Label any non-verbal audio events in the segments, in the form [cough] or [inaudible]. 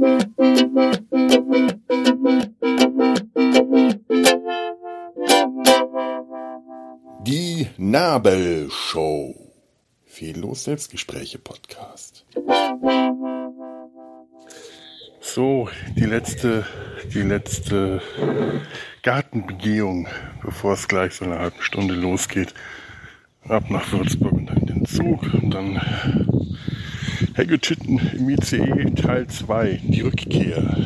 Die Nabelshow. Fehllos Selbstgespräche Podcast. So, die letzte, die letzte Gartenbegehung, bevor es gleich so eine halbe Stunde losgeht. Ab nach Würzburg und dann den Zug und dann Helge im ICE Teil 2, die Rückkehr.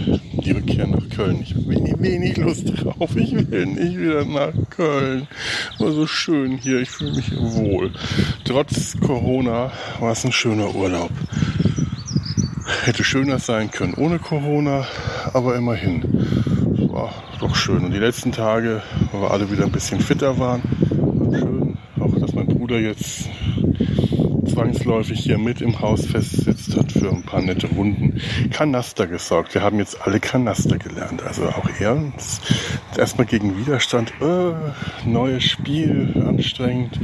Die Rückkehr nach Köln. Ich habe wenig, wenig Lust drauf. Ich will nicht wieder nach Köln. War so schön hier. Ich fühle mich wohl. Trotz Corona war es ein schöner Urlaub. Hätte schöner sein können ohne Corona, aber immerhin. War doch schön. Und die letzten Tage, wo wir alle wieder ein bisschen fitter waren, war schön. Auch, dass mein Bruder jetzt zwangsläufig hier mit im Haus festsitzt, hat für ein paar nette Runden Kanaster gesorgt. Wir haben jetzt alle Kanaster gelernt. Also auch er erstmal gegen Widerstand. Äh, neues Spiel, anstrengend,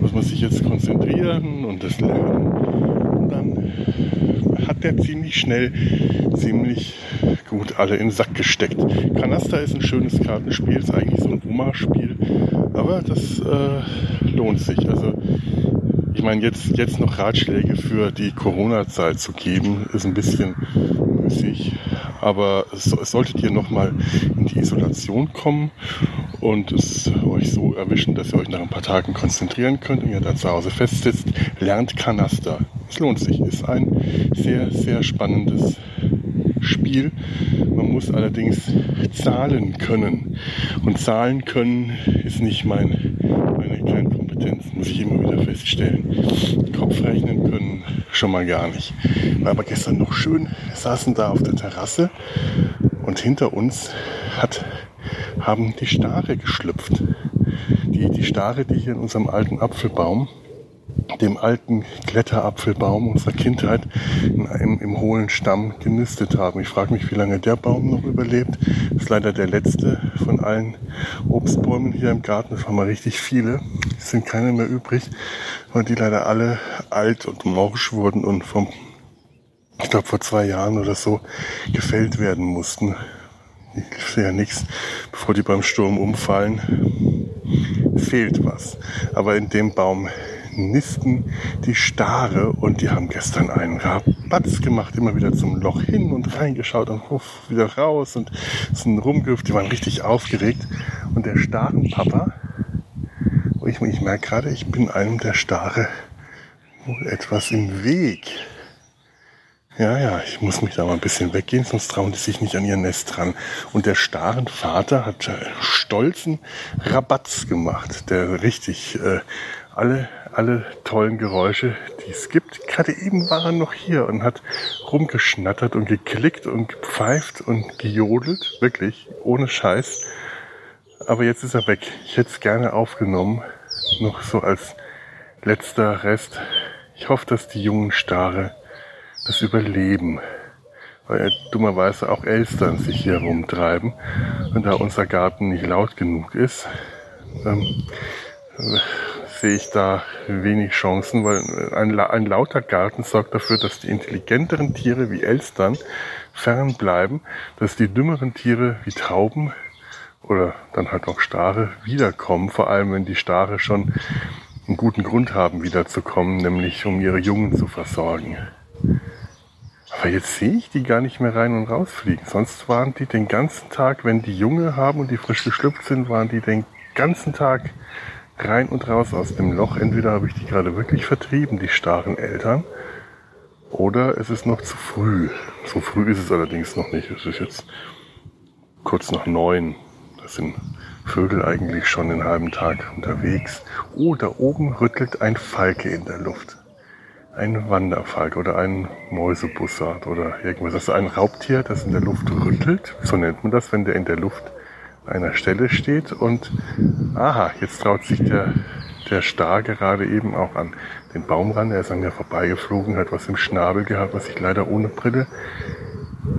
muss man sich jetzt konzentrieren und das lernen. Und dann hat er ziemlich schnell, ziemlich gut alle den Sack gesteckt. Kanaster ist ein schönes Kartenspiel, ist eigentlich so ein Oma-Spiel, aber das äh, lohnt sich. Also meine, jetzt, jetzt noch Ratschläge für die Corona-Zeit zu geben, ist ein bisschen müßig. Aber es solltet ihr nochmal in die Isolation kommen und es euch so erwischen, dass ihr euch nach ein paar Tagen konzentrieren könnt und ihr da zu Hause festsitzt, lernt Kanaster. Es lohnt sich. Ist ein sehr, sehr spannendes Spiel. Man muss allerdings zahlen können. Und zahlen können ist nicht mein, meine Kernkompetenz, muss ich immer wieder feststellen. Kopf rechnen können schon mal gar nicht. War aber gestern noch schön. Wir saßen da auf der Terrasse und hinter uns hat, haben die Stare geschlüpft. Die, die Stare, die hier in unserem alten Apfelbaum dem alten Kletterapfelbaum unserer Kindheit in einem, im hohlen Stamm genistet haben. Ich frage mich, wie lange der Baum noch überlebt. Ist leider der letzte von allen Obstbäumen hier im Garten. Das waren mal richtig viele. Es sind keine mehr übrig, weil die leider alle alt und morsch wurden und vom, ich glaube vor zwei Jahren oder so, gefällt werden mussten. Ich sehe ja nichts, bevor die beim Sturm umfallen. Fehlt was. Aber in dem Baum nisten die Stare und die haben gestern einen Rabatz gemacht, immer wieder zum Loch hin und reingeschaut und wieder raus und sind rumgehüpft, die waren richtig aufgeregt. Und der Starenpapa, ich, ich merke gerade, ich bin einem der Stare etwas im Weg. Ja, ja, ich muss mich da mal ein bisschen weggehen, sonst trauen die sich nicht an ihr Nest dran. Und der starren Vater hat stolzen Rabatz gemacht, der richtig äh, alle, alle tollen Geräusche, die es gibt. Gerade eben war er noch hier und hat rumgeschnattert und geklickt und gepfeift und gejodelt. Wirklich, ohne Scheiß. Aber jetzt ist er weg. Ich hätte es gerne aufgenommen. Noch so als letzter Rest. Ich hoffe, dass die jungen Stare das überleben. Weil dummerweise auch Elstern sich hier rumtreiben. Und da unser Garten nicht laut genug ist, ähm, sehe ich da wenig Chancen, weil ein, ein, lauter Garten sorgt dafür, dass die intelligenteren Tiere wie Elstern fernbleiben, dass die dümmeren Tiere wie Tauben oder dann halt auch Stare wiederkommen, vor allem wenn die Stare schon einen guten Grund haben, wiederzukommen, nämlich um ihre Jungen zu versorgen. Aber jetzt sehe ich die gar nicht mehr rein und rausfliegen. Sonst waren die den ganzen Tag, wenn die Junge haben und die frisch geschlüpft sind, waren die den ganzen Tag rein und raus aus dem Loch. Entweder habe ich die gerade wirklich vertrieben, die starren Eltern, oder es ist noch zu früh. So früh ist es allerdings noch nicht. Es ist jetzt kurz nach neun. Das sind Vögel eigentlich schon den halben Tag unterwegs. Oh, da oben rüttelt ein Falke in der Luft. Ein Wanderfalk oder ein Mäusebussard oder irgendwas. Das ist ein Raubtier, das in der Luft rüttelt. So nennt man das, wenn der in der Luft einer Stelle steht und aha, jetzt traut sich der, der Star gerade eben auch an den Baum ran. Er ist an mir vorbeigeflogen, hat was im Schnabel gehabt, was ich leider ohne Brille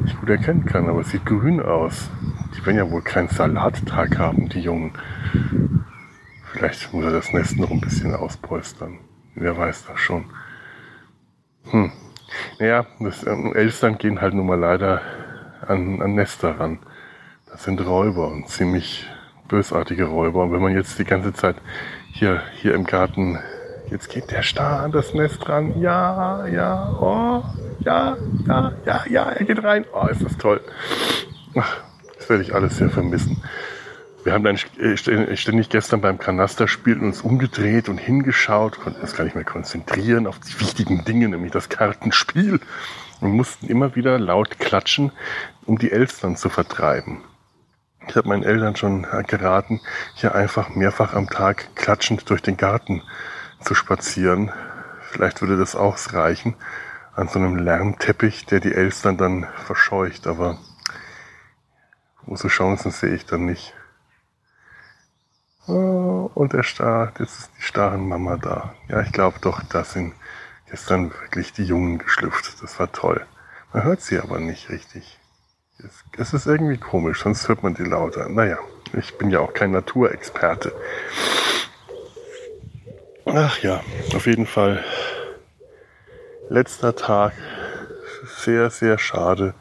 nicht gut erkennen kann, aber es sieht grün aus. Die werden ja wohl keinen Salattag haben, die Jungen. Vielleicht muss er das Nest noch ein bisschen auspolstern. Wer weiß das schon. Hm. Naja, das, ähm, Elstern gehen halt nun mal leider an, an Nester ran. Sind Räuber und ziemlich bösartige Räuber. Und wenn man jetzt die ganze Zeit hier, hier im Garten, jetzt geht der Star an das Nest ran. Ja, ja, oh, ja, ja, ja, ja, er geht rein. Oh, ist das toll. Ach, das werde ich alles sehr vermissen. Wir haben dann äh, ständig gestern beim Kanasterspiel uns umgedreht und hingeschaut, konnten uns gar nicht mehr konzentrieren auf die wichtigen Dinge, nämlich das Kartenspiel und mussten immer wieder laut klatschen, um die Elstern zu vertreiben. Ich habe meinen Eltern schon geraten, hier einfach mehrfach am Tag klatschend durch den Garten zu spazieren. Vielleicht würde das auch reichen an so einem Lärmteppich, der die Elstern dann verscheucht, aber große Chancen sehe ich dann nicht. Oh, und der Star, jetzt ist die starren Mama da. Ja, ich glaube doch, da sind gestern wirklich die Jungen geschlüpft. Das war toll. Man hört sie aber nicht richtig. Es ist irgendwie komisch, sonst hört man die lauter. Naja, ich bin ja auch kein Naturexperte. Ach ja, auf jeden Fall. Letzter Tag. Sehr, sehr schade.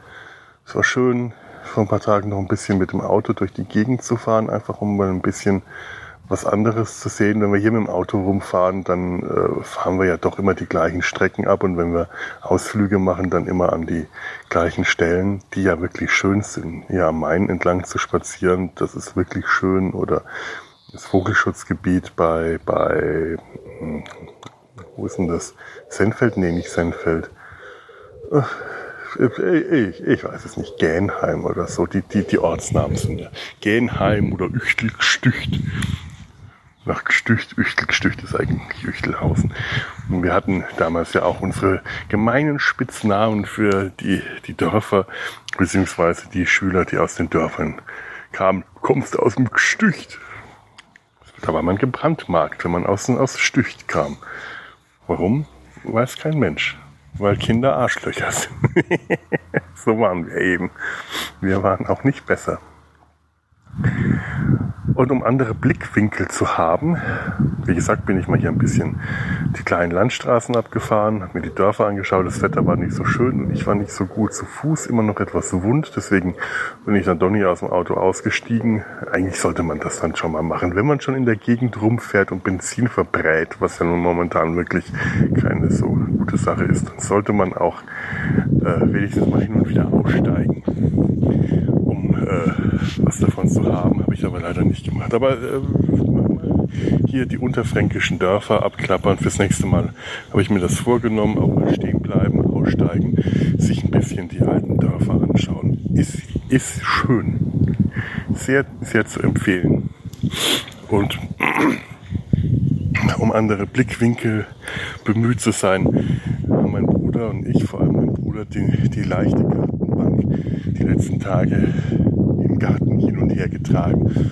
Es war schön, vor ein paar Tagen noch ein bisschen mit dem Auto durch die Gegend zu fahren, einfach um mal ein bisschen was anderes zu sehen. Wenn wir hier mit dem Auto rumfahren, dann äh, fahren wir ja doch immer die gleichen Strecken ab und wenn wir Ausflüge machen, dann immer an die gleichen Stellen, die ja wirklich schön sind. Hier am Main entlang zu spazieren, das ist wirklich schön oder das Vogelschutzgebiet bei, bei, hm, wo ist denn das? Senfeld? Nee, nicht Senfeld. Ich, ich weiß es nicht, Gänheim oder so, die, die, die Ortsnamen sind ja Gänheim oder Üchtelstücht nach Gestücht, Üchtel, Gestücht ist eigentlich Üchtelhausen. Und wir hatten damals ja auch unsere gemeinen Spitznamen für die, die Dörfer, beziehungsweise die Schüler, die aus den Dörfern kamen. Kommst aus dem Gestücht? Da war man gebrandmarkt, wenn man aus, aus Stücht kam. Warum? Weiß kein Mensch. Weil Kinder Arschlöcher sind. [laughs] so waren wir eben. Wir waren auch nicht besser. Und um andere Blickwinkel zu haben, wie gesagt, bin ich mal hier ein bisschen die kleinen Landstraßen abgefahren, habe mir die Dörfer angeschaut, das Wetter war nicht so schön und ich war nicht so gut zu Fuß, immer noch etwas wund, deswegen bin ich dann doch nicht aus dem Auto ausgestiegen. Eigentlich sollte man das dann schon mal machen, wenn man schon in der Gegend rumfährt und Benzin verbrät, was ja nun momentan wirklich keine so gute Sache ist, dann sollte man auch äh, wenigstens mal hin und wieder aussteigen äh, was davon zu haben. Ich aber leider nicht gemacht. Aber äh, hier die unterfränkischen Dörfer abklappern. Fürs nächste Mal habe ich mir das vorgenommen. Auch mal stehen bleiben, aussteigen, sich ein bisschen die alten Dörfer anschauen. Ist, ist schön. Sehr, sehr zu empfehlen. Und um andere Blickwinkel bemüht zu sein, haben mein Bruder und ich, vor allem mein Bruder, die, die leichte Gartenbank die letzten Tage Garten hin und her getragen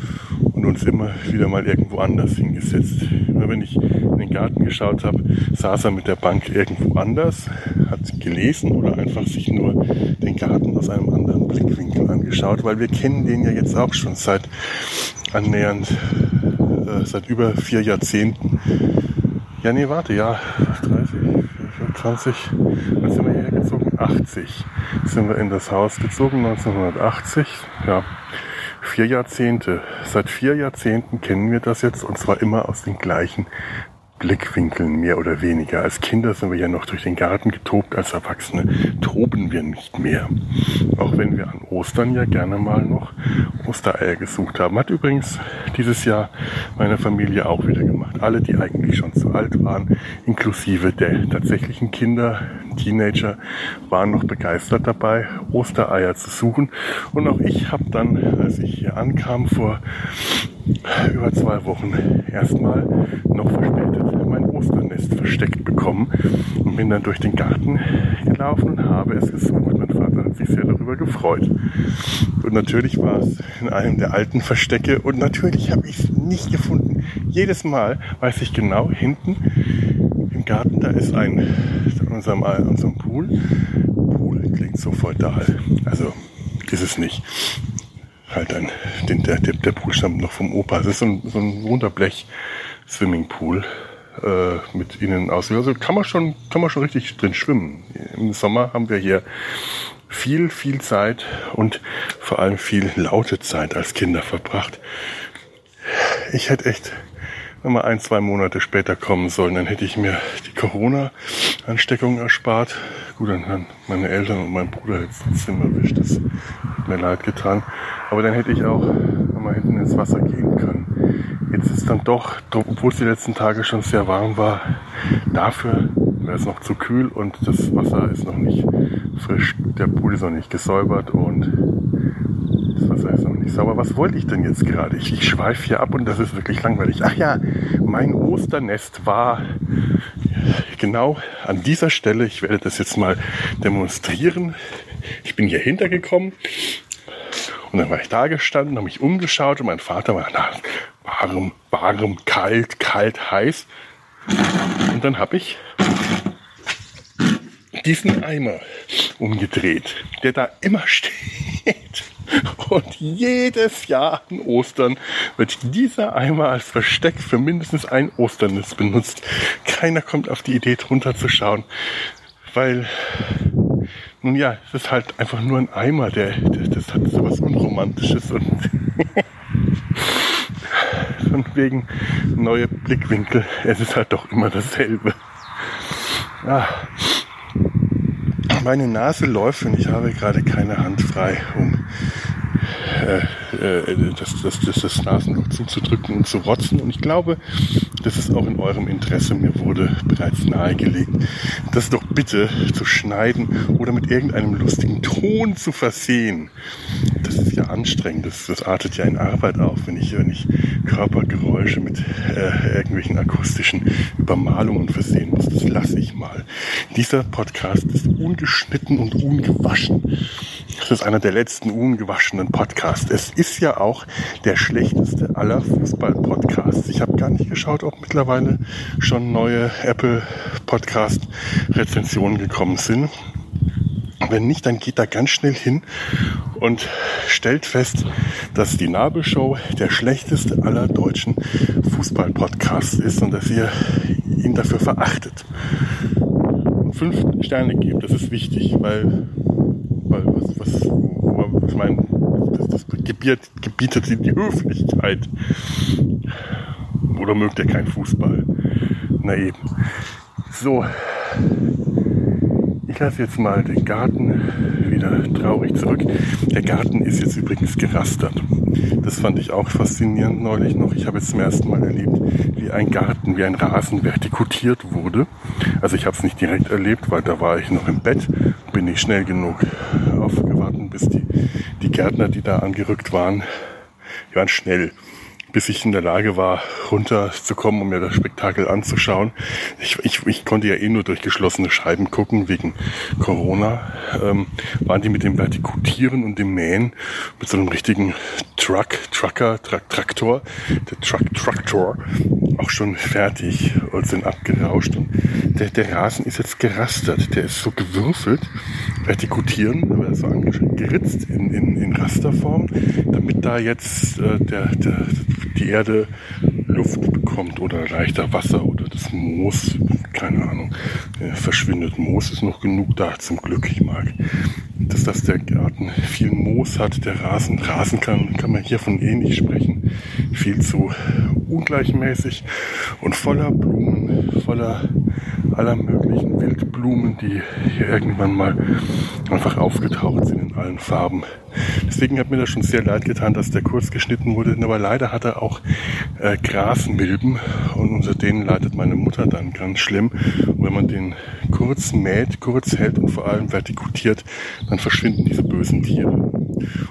und uns immer wieder mal irgendwo anders hingesetzt. Immer wenn ich in den Garten geschaut habe, saß er mit der Bank irgendwo anders, hat gelesen oder einfach sich nur den Garten aus einem anderen Blickwinkel angeschaut, weil wir kennen den ja jetzt auch schon seit annähernd, äh, seit über vier Jahrzehnten. Ja, nee, warte, ja, 30, 20, wann sind wir hierher gezogen? 80 sind wir in das Haus gezogen, 1980. Ja, vier Jahrzehnte. Seit vier Jahrzehnten kennen wir das jetzt und zwar immer aus den gleichen Blickwinkeln mehr oder weniger. Als Kinder sind wir ja noch durch den Garten getobt, als Erwachsene toben wir nicht mehr. Auch wenn wir an Ostern ja gerne mal noch Ostereier gesucht haben. Hat übrigens dieses Jahr meine Familie auch wieder gemacht. Alle, die eigentlich schon zu alt waren, inklusive der tatsächlichen Kinder, Teenager, waren noch begeistert dabei, Ostereier zu suchen. Und auch ich habe dann, als ich hier ankam vor über zwei Wochen erstmal noch verspätet mein Osternest versteckt bekommen und bin dann durch den Garten gelaufen und habe es gesucht. Mein Vater hat sich sehr darüber gefreut. Und natürlich war es in einem der alten Verstecke und natürlich habe ich es nicht gefunden. Jedes Mal weiß ich genau, hinten im Garten, da ist ein, in unserem, unserem Pool. Pool klingt so feudal. Also ist es nicht halt ein, den, der, der, Pool stammt noch vom Opa. Es ist so ein, so ein Wunderblech Swimmingpool äh, mit ihnen aus. Also kann man schon, kann man schon richtig drin schwimmen. Im Sommer haben wir hier viel, viel Zeit und vor allem viel laute Zeit als Kinder verbracht. Ich hätte echt wenn wir ein, zwei Monate später kommen sollen, dann hätte ich mir die Corona-Ansteckung erspart. Gut, dann haben meine Eltern und mein Bruder jetzt trotzdem erwischt. Das hat mir leid getan. Aber dann hätte ich auch mal hinten ins Wasser gehen können. Jetzt ist dann doch, obwohl es die letzten Tage schon sehr warm war, dafür wäre es noch zu kühl und das Wasser ist noch nicht frisch. Der Pool ist noch nicht gesäubert und das Wasser ist noch nicht sauber. Was wollte ich denn jetzt gerade? Ich, ich schweife hier ab und das ist wirklich langweilig. Ach ja, mein Osternest war genau an dieser Stelle. Ich werde das jetzt mal demonstrieren. Ich bin hier hintergekommen und dann war ich da gestanden, habe mich umgeschaut und mein Vater war da warm, warm, kalt, kalt, heiß. Und dann habe ich diesen Eimer umgedreht, der da immer [laughs] steht. Und jedes Jahr an Ostern wird dieser Eimer als Versteck für mindestens ein Osternis benutzt. Keiner kommt auf die Idee, drunter zu schauen, weil, nun ja, es ist halt einfach nur ein Eimer, der, der das hat so was Unromantisches und [laughs] von wegen neue Blickwinkel. Es ist halt doch immer dasselbe. Ja. Meine Nase läuft und ich habe gerade keine Hand frei, um äh, äh, das, das, das, das Nasenloch zuzudrücken und zu rotzen. Und ich glaube, das ist auch in eurem Interesse. Mir wurde bereits nahegelegt, das doch bitte zu schneiden oder mit irgendeinem lustigen Ton zu versehen. Das ist ja anstrengend. Das, das artet ja in Arbeit auf, wenn ich, wenn ich Körpergeräusche mit äh, irgendwelchen akustischen Übermalungen versehen muss. Das lasse ich mal. Dieser Podcast ist ungeschnitten und ungewaschen. Das ist einer der letzten ungewaschenen Podcasts. Es ist ja auch der schlechteste aller Fußball-Podcasts. Ich habe gar nicht geschaut, ob mittlerweile schon neue Apple Podcast-Rezensionen gekommen sind. Wenn nicht, dann geht da ganz schnell hin und stellt fest, dass die Nabelshow der schlechteste aller deutschen Fußball-Podcasts ist und dass ihr ihn dafür verachtet. Und fünf Sterne gebt, das ist wichtig, weil was, was, ich meine, das gebietet, gebietet die Höflichkeit. Oder mögt ihr keinen Fußball? Na eben. So. Ich lasse jetzt mal den Garten wieder traurig zurück. Der Garten ist jetzt übrigens gerastert. Das fand ich auch faszinierend neulich noch. Ich habe jetzt zum ersten Mal erlebt, wie ein Garten, wie ein Rasen vertikutiert wurde. Also ich habe es nicht direkt erlebt, weil da war ich noch im Bett, bin nicht schnell genug aufgewartet, bis die, die Gärtner, die da angerückt waren, die waren schnell bis ich in der Lage war, runterzukommen, um mir das Spektakel anzuschauen. Ich, ich, ich konnte ja eh nur durch geschlossene Scheiben gucken, wegen Corona. Ähm, waren die mit dem Vertikutieren und dem Mähen, mit so einem richtigen Truck, Trucker, Tra Traktor, der Truck, Traktor, auch schon fertig und sind abgerauscht. Und der, der Rasen ist jetzt gerastert. Der ist so gewürfelt, vertikutieren, also geritzt in, in, in Rasterform, damit da jetzt äh, der, der, die Erde Luft bekommt oder leichter Wasser oder das Moos, keine Ahnung, äh, verschwindet. Moos ist noch genug da, zum Glück. Ich mag, dass das der Garten viel Moos hat. Der Rasen, Rasen kann, kann man hier von eh sprechen. Viel zu ungleichmäßig und voller Blumen, voller aller möglichen Wildblumen, die hier irgendwann mal einfach aufgetaucht sind in allen Farben. Deswegen hat mir das schon sehr leid getan, dass der kurz geschnitten wurde. Aber leider hat er auch äh, Grasmilben und unter denen leidet meine Mutter dann ganz schlimm. Und wenn man den kurz mäht, kurz hält und vor allem vertikutiert, dann verschwinden diese bösen Tiere.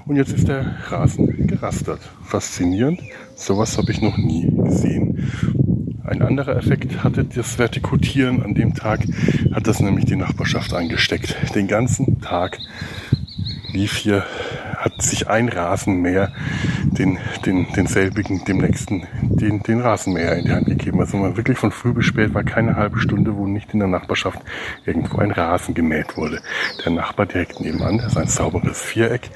Und jetzt ist der Rasen gerastert. Faszinierend. Sowas habe ich noch nie gesehen. Ein anderer Effekt hatte das Vertikutieren an dem Tag, hat das nämlich die Nachbarschaft eingesteckt. Den ganzen Tag lief hier, hat sich ein Rasenmäher den, den, denselbigen, dem nächsten, den, den Rasenmäher in die Hand gegeben. Also man wirklich von früh bis spät war keine halbe Stunde, wo nicht in der Nachbarschaft irgendwo ein Rasen gemäht wurde. Der Nachbar direkt nebenan, das ist ein sauberes Viereck,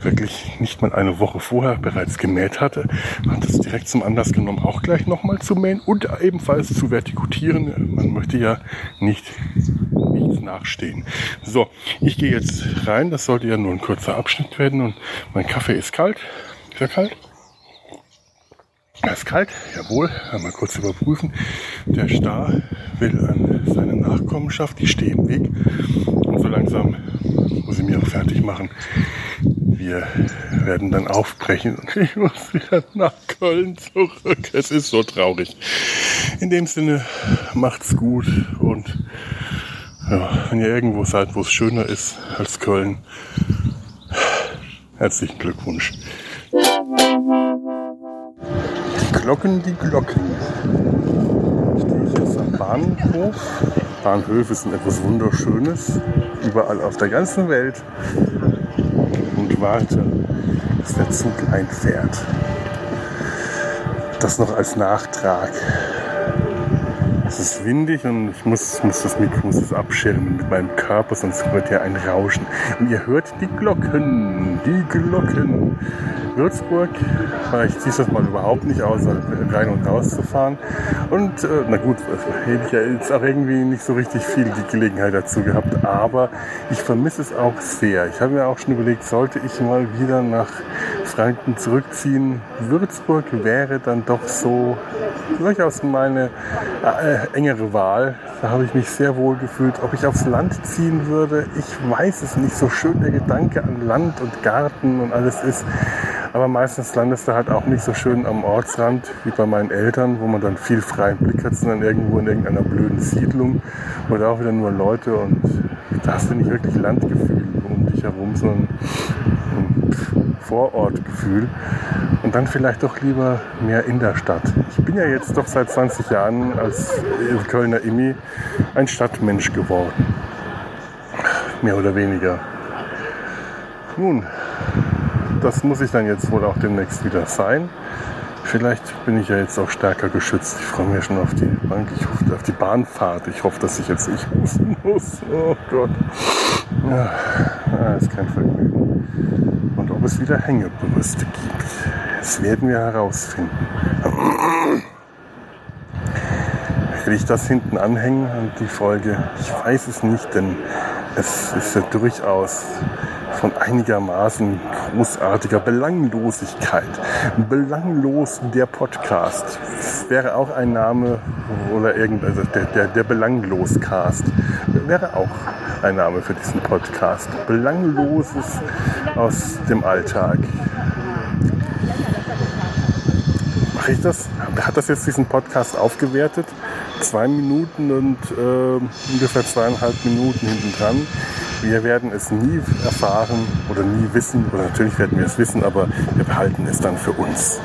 wirklich nicht mal eine Woche vorher bereits gemäht hatte, hat es direkt zum Anlass genommen, auch gleich nochmal zu mähen und ebenfalls zu vertikutieren. Man möchte ja nicht nichts nachstehen. So, ich gehe jetzt rein. Das sollte ja nur ein kurzer Abschnitt werden und mein Kaffee ist kalt. Ist er kalt? Er ist kalt, jawohl. Mal kurz überprüfen. Der Star will an seine Nachkommenschaft, die stehen im Weg. Und so langsam muss ich mich auch fertig machen. Wir werden dann aufbrechen und [laughs] ich muss wieder nach Köln zurück. Es ist so traurig. In dem Sinne, macht's gut und ja, wenn ihr irgendwo seid, wo es schöner ist als Köln, herzlichen Glückwunsch. Glocken, die Glocken. Stehe ich jetzt am Bahnhof. Bahnhöfe sind etwas Wunderschönes. Überall auf der ganzen Welt. Und warte, bis der Zug einfährt. Das noch als Nachtrag. Es ist windig und ich muss, muss das Mikro muss das abschirmen mit meinem Körper, sonst hört ihr ein Rauschen. Und ihr hört die Glocken, die Glocken. Würzburg war ich dieses Mal überhaupt nicht aus, rein und raus zu fahren. Und äh, na gut, hätte ich ja jetzt auch irgendwie nicht so richtig viel die Gelegenheit dazu gehabt, aber ich vermisse es auch sehr. Ich habe mir auch schon überlegt, sollte ich mal wieder nach Franken zurückziehen. Würzburg wäre dann doch so durchaus meine äh, engere Wahl. Da habe ich mich sehr wohl gefühlt. Ob ich aufs Land ziehen würde, ich weiß es nicht. So schön der Gedanke an Land und Garten und alles ist. Aber meistens landest du halt auch nicht so schön am Ortsrand wie bei meinen Eltern, wo man dann viel freien Blick hat, sondern irgendwo in irgendeiner blöden Siedlung oder auch wieder nur Leute und da hast du nicht wirklich Landgefühl herum, sondern ein Vorortgefühl und dann vielleicht doch lieber mehr in der Stadt. Ich bin ja jetzt doch seit 20 Jahren als Kölner Immi ein Stadtmensch geworden. Mehr oder weniger. Nun, das muss ich dann jetzt wohl auch demnächst wieder sein. Vielleicht bin ich ja jetzt auch stärker geschützt. Ich freue mich schon auf die Bank, ich hoffe auf die Bahnfahrt. Ich hoffe, dass ich jetzt nicht husten [laughs] muss. Oh Gott. Ja, ist kein Vergnügen. Und ob es wieder Hängebrüste gibt, das werden wir herausfinden. Werde ich das hinten anhängen an die Folge? Ich weiß es nicht, denn es ist ja durchaus von einigermaßen großartiger Belanglosigkeit. Belanglos der Podcast. Wäre auch ein Name oder irgend, also der, der, der Belangloscast wäre auch ein Name für diesen Podcast. Belangloses aus dem Alltag. Mache ich das? Hat das jetzt diesen Podcast aufgewertet? Zwei Minuten und äh, ungefähr zweieinhalb Minuten hinten dran. Wir werden es nie erfahren oder nie wissen, oder natürlich werden wir es wissen, aber wir behalten es dann für uns.